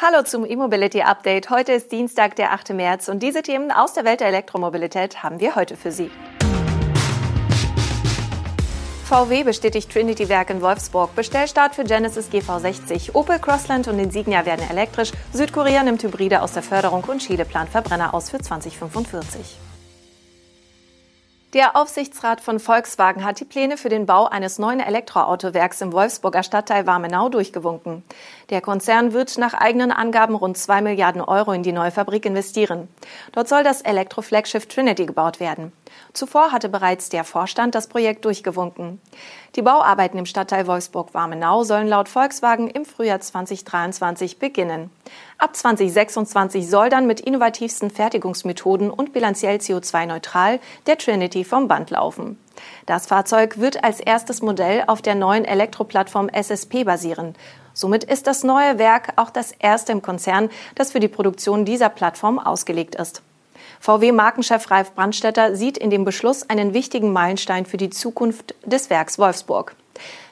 Hallo zum E-Mobility Update. Heute ist Dienstag, der 8. März und diese Themen aus der Welt der Elektromobilität haben wir heute für Sie. VW bestätigt Trinity Werk in Wolfsburg. Bestellstart für Genesis GV60. Opel Crossland und Insignia werden elektrisch. Südkorea nimmt Hybride aus der Förderung und Chile plant Verbrenner aus für 2045. Der Aufsichtsrat von Volkswagen hat die Pläne für den Bau eines neuen Elektroautowerks im Wolfsburger Stadtteil Warmenau durchgewunken. Der Konzern wird nach eigenen Angaben rund zwei Milliarden Euro in die neue Fabrik investieren. Dort soll das Elektroflaggschiff Trinity gebaut werden. Zuvor hatte bereits der Vorstand das Projekt durchgewunken. Die Bauarbeiten im Stadtteil Wolfsburg-Warmenau sollen laut Volkswagen im Frühjahr 2023 beginnen. Ab 2026 soll dann mit innovativsten Fertigungsmethoden und bilanziell CO2-neutral der Trinity vom Band laufen. Das Fahrzeug wird als erstes Modell auf der neuen Elektroplattform SSP basieren. Somit ist das neue Werk auch das erste im Konzern, das für die Produktion dieser Plattform ausgelegt ist. VW-Markenchef Ralf Brandstetter sieht in dem Beschluss einen wichtigen Meilenstein für die Zukunft des Werks Wolfsburg.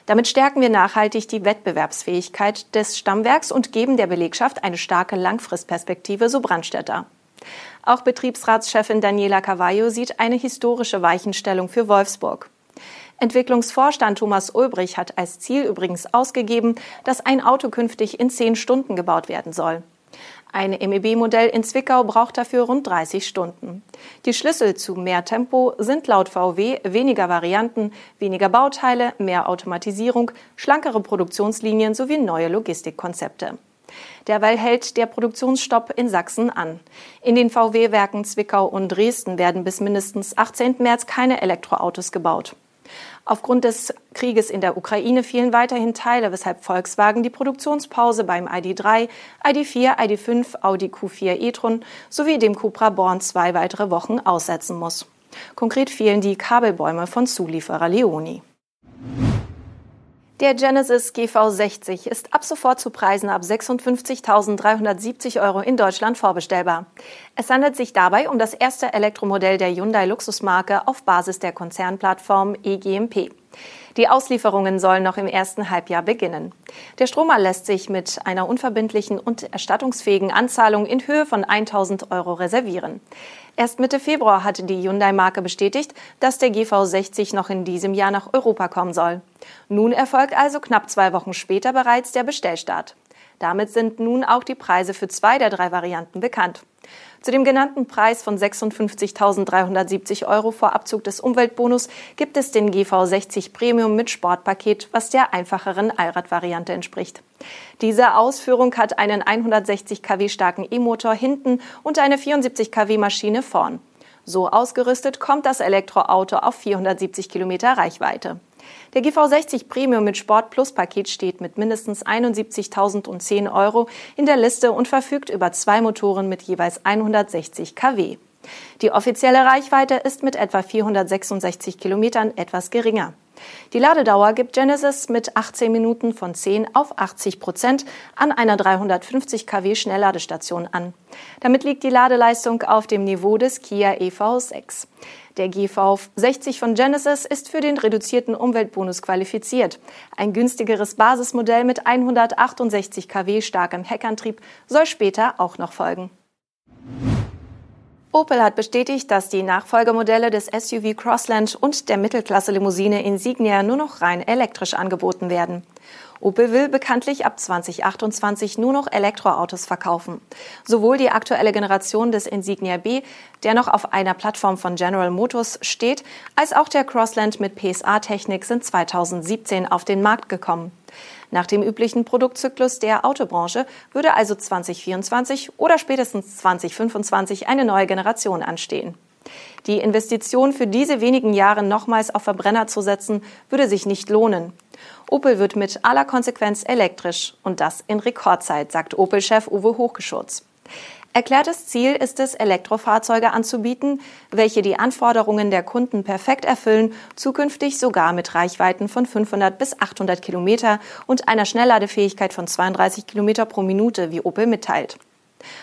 Damit stärken wir nachhaltig die Wettbewerbsfähigkeit des Stammwerks und geben der Belegschaft eine starke Langfristperspektive, so Brandstetter. Auch Betriebsratschefin Daniela Cavallo sieht eine historische Weichenstellung für Wolfsburg. Entwicklungsvorstand Thomas Ulbrich hat als Ziel übrigens ausgegeben, dass ein Auto künftig in zehn Stunden gebaut werden soll. Ein MEB-Modell in Zwickau braucht dafür rund 30 Stunden. Die Schlüssel zu mehr Tempo sind laut VW weniger Varianten, weniger Bauteile, mehr Automatisierung, schlankere Produktionslinien sowie neue Logistikkonzepte. Derweil hält der Produktionsstopp in Sachsen an. In den VW-Werken Zwickau und Dresden werden bis mindestens 18. März keine Elektroautos gebaut. Aufgrund des Krieges in der Ukraine fielen weiterhin Teile, weshalb Volkswagen die Produktionspause beim ID3, ID4, ID5, Audi Q4 e-tron sowie dem Cupra Born zwei weitere Wochen aussetzen muss. Konkret fielen die Kabelbäume von Zulieferer Leoni. Der Genesis GV60 ist ab sofort zu Preisen ab 56.370 Euro in Deutschland vorbestellbar. Es handelt sich dabei um das erste Elektromodell der Hyundai Luxusmarke auf Basis der Konzernplattform eGMP. Die Auslieferungen sollen noch im ersten Halbjahr beginnen. Der Stromer lässt sich mit einer unverbindlichen und erstattungsfähigen Anzahlung in Höhe von 1000 Euro reservieren. Erst Mitte Februar hatte die Hyundai-Marke bestätigt, dass der GV60 noch in diesem Jahr nach Europa kommen soll. Nun erfolgt also knapp zwei Wochen später bereits der Bestellstart. Damit sind nun auch die Preise für zwei der drei Varianten bekannt. Zu dem genannten Preis von 56.370 Euro vor Abzug des Umweltbonus gibt es den GV60 Premium mit Sportpaket, was der einfacheren Allradvariante entspricht. Diese Ausführung hat einen 160 kW starken E-Motor hinten und eine 74 kW Maschine vorn. So ausgerüstet kommt das Elektroauto auf 470 Kilometer Reichweite. Der GV60 Premium mit Sport Plus Paket steht mit mindestens 71.010 Euro in der Liste und verfügt über zwei Motoren mit jeweils 160 kW. Die offizielle Reichweite ist mit etwa 466 Kilometern etwas geringer. Die Ladedauer gibt Genesis mit 18 Minuten von 10 auf 80 Prozent an einer 350 kW Schnellladestation an. Damit liegt die Ladeleistung auf dem Niveau des Kia EV6. Der GV60 von Genesis ist für den reduzierten Umweltbonus qualifiziert. Ein günstigeres Basismodell mit 168 kW starkem Heckantrieb soll später auch noch folgen. Opel hat bestätigt, dass die Nachfolgemodelle des SUV Crossland und der Mittelklasse-Limousine Insignia nur noch rein elektrisch angeboten werden. Opel will bekanntlich ab 2028 nur noch Elektroautos verkaufen. Sowohl die aktuelle Generation des Insignia B, der noch auf einer Plattform von General Motors steht, als auch der Crossland mit PSA-Technik sind 2017 auf den Markt gekommen. Nach dem üblichen Produktzyklus der Autobranche würde also 2024 oder spätestens 2025 eine neue Generation anstehen. Die Investition für diese wenigen Jahre nochmals auf Verbrenner zu setzen, würde sich nicht lohnen. Opel wird mit aller Konsequenz elektrisch und das in Rekordzeit, sagt Opel-Chef Uwe Hochgeschurz. Erklärtes Ziel ist es, Elektrofahrzeuge anzubieten, welche die Anforderungen der Kunden perfekt erfüllen, zukünftig sogar mit Reichweiten von 500 bis 800 Kilometer und einer Schnellladefähigkeit von 32 Kilometer pro Minute, wie Opel mitteilt.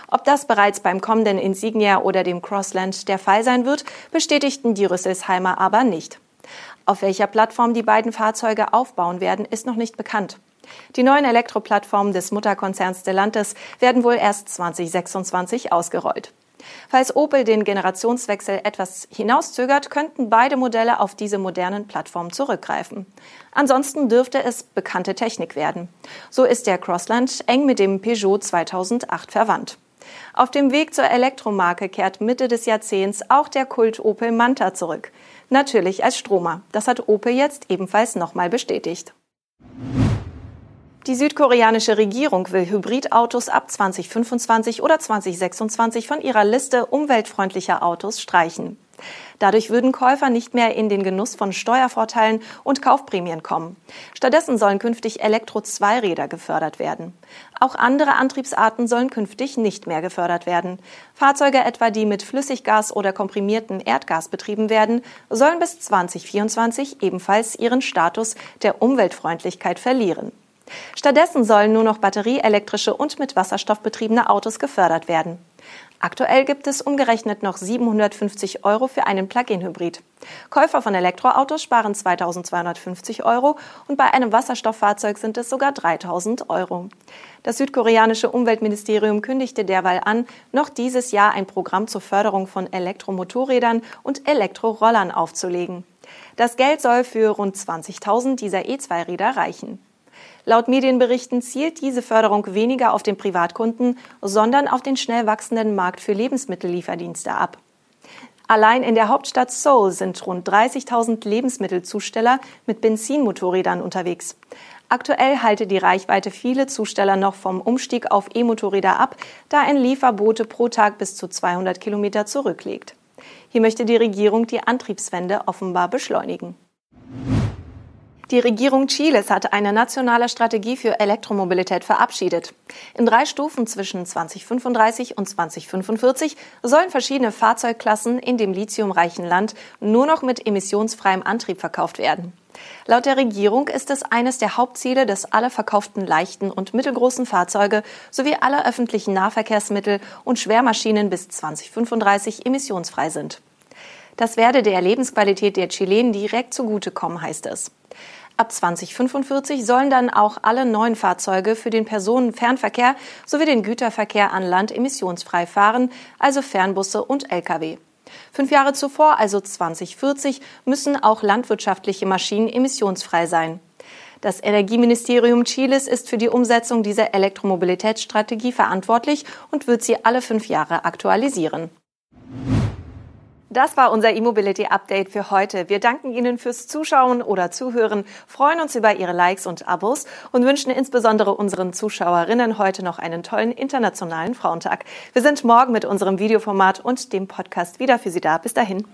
Ob das bereits beim kommenden Insignia oder dem Crossland der Fall sein wird, bestätigten die Rüsselsheimer aber nicht. Auf welcher Plattform die beiden Fahrzeuge aufbauen werden, ist noch nicht bekannt. Die neuen Elektroplattformen des Mutterkonzerns Stellantis werden wohl erst 2026 ausgerollt. Falls Opel den Generationswechsel etwas hinauszögert, könnten beide Modelle auf diese modernen Plattformen zurückgreifen. Ansonsten dürfte es bekannte Technik werden. So ist der Crossland eng mit dem Peugeot 2008 verwandt. Auf dem Weg zur Elektromarke kehrt Mitte des Jahrzehnts auch der Kult Opel Manta zurück. Natürlich als Stromer. Das hat Opel jetzt ebenfalls nochmal bestätigt. Die südkoreanische Regierung will Hybridautos ab 2025 oder 2026 von ihrer Liste umweltfreundlicher Autos streichen. Dadurch würden Käufer nicht mehr in den Genuss von Steuervorteilen und Kaufprämien kommen. Stattdessen sollen künftig Elektro-Zweiräder gefördert werden. Auch andere Antriebsarten sollen künftig nicht mehr gefördert werden. Fahrzeuge etwa, die mit Flüssiggas oder komprimiertem Erdgas betrieben werden, sollen bis 2024 ebenfalls ihren Status der Umweltfreundlichkeit verlieren. Stattdessen sollen nur noch batterieelektrische und mit Wasserstoff betriebene Autos gefördert werden. Aktuell gibt es umgerechnet noch 750 Euro für einen Plug-in-Hybrid. Käufer von Elektroautos sparen 2250 Euro und bei einem Wasserstofffahrzeug sind es sogar 3000 Euro. Das südkoreanische Umweltministerium kündigte derweil an, noch dieses Jahr ein Programm zur Förderung von Elektromotorrädern und Elektrorollern aufzulegen. Das Geld soll für rund 20.000 dieser E2-Räder reichen. Laut Medienberichten zielt diese Förderung weniger auf den Privatkunden, sondern auf den schnell wachsenden Markt für Lebensmittellieferdienste ab. Allein in der Hauptstadt Seoul sind rund 30.000 Lebensmittelzusteller mit Benzinmotorrädern unterwegs. Aktuell halte die Reichweite viele Zusteller noch vom Umstieg auf E-Motorräder ab, da ein Lieferbote pro Tag bis zu 200 Kilometer zurücklegt. Hier möchte die Regierung die Antriebswende offenbar beschleunigen. Die Regierung Chiles hat eine nationale Strategie für Elektromobilität verabschiedet. In drei Stufen zwischen 2035 und 2045 sollen verschiedene Fahrzeugklassen in dem lithiumreichen Land nur noch mit emissionsfreiem Antrieb verkauft werden. Laut der Regierung ist es eines der Hauptziele, dass alle verkauften leichten und mittelgroßen Fahrzeuge sowie alle öffentlichen Nahverkehrsmittel und Schwermaschinen bis 2035 emissionsfrei sind. Das werde der Lebensqualität der Chilenen direkt zugutekommen, heißt es. Ab 2045 sollen dann auch alle neuen Fahrzeuge für den Personenfernverkehr sowie den Güterverkehr an Land emissionsfrei fahren, also Fernbusse und Lkw. Fünf Jahre zuvor, also 2040, müssen auch landwirtschaftliche Maschinen emissionsfrei sein. Das Energieministerium Chiles ist für die Umsetzung dieser Elektromobilitätsstrategie verantwortlich und wird sie alle fünf Jahre aktualisieren. Das war unser E-Mobility Update für heute. Wir danken Ihnen fürs Zuschauen oder Zuhören, freuen uns über Ihre Likes und Abos und wünschen insbesondere unseren Zuschauerinnen heute noch einen tollen internationalen Frauentag. Wir sind morgen mit unserem Videoformat und dem Podcast wieder für Sie da. Bis dahin.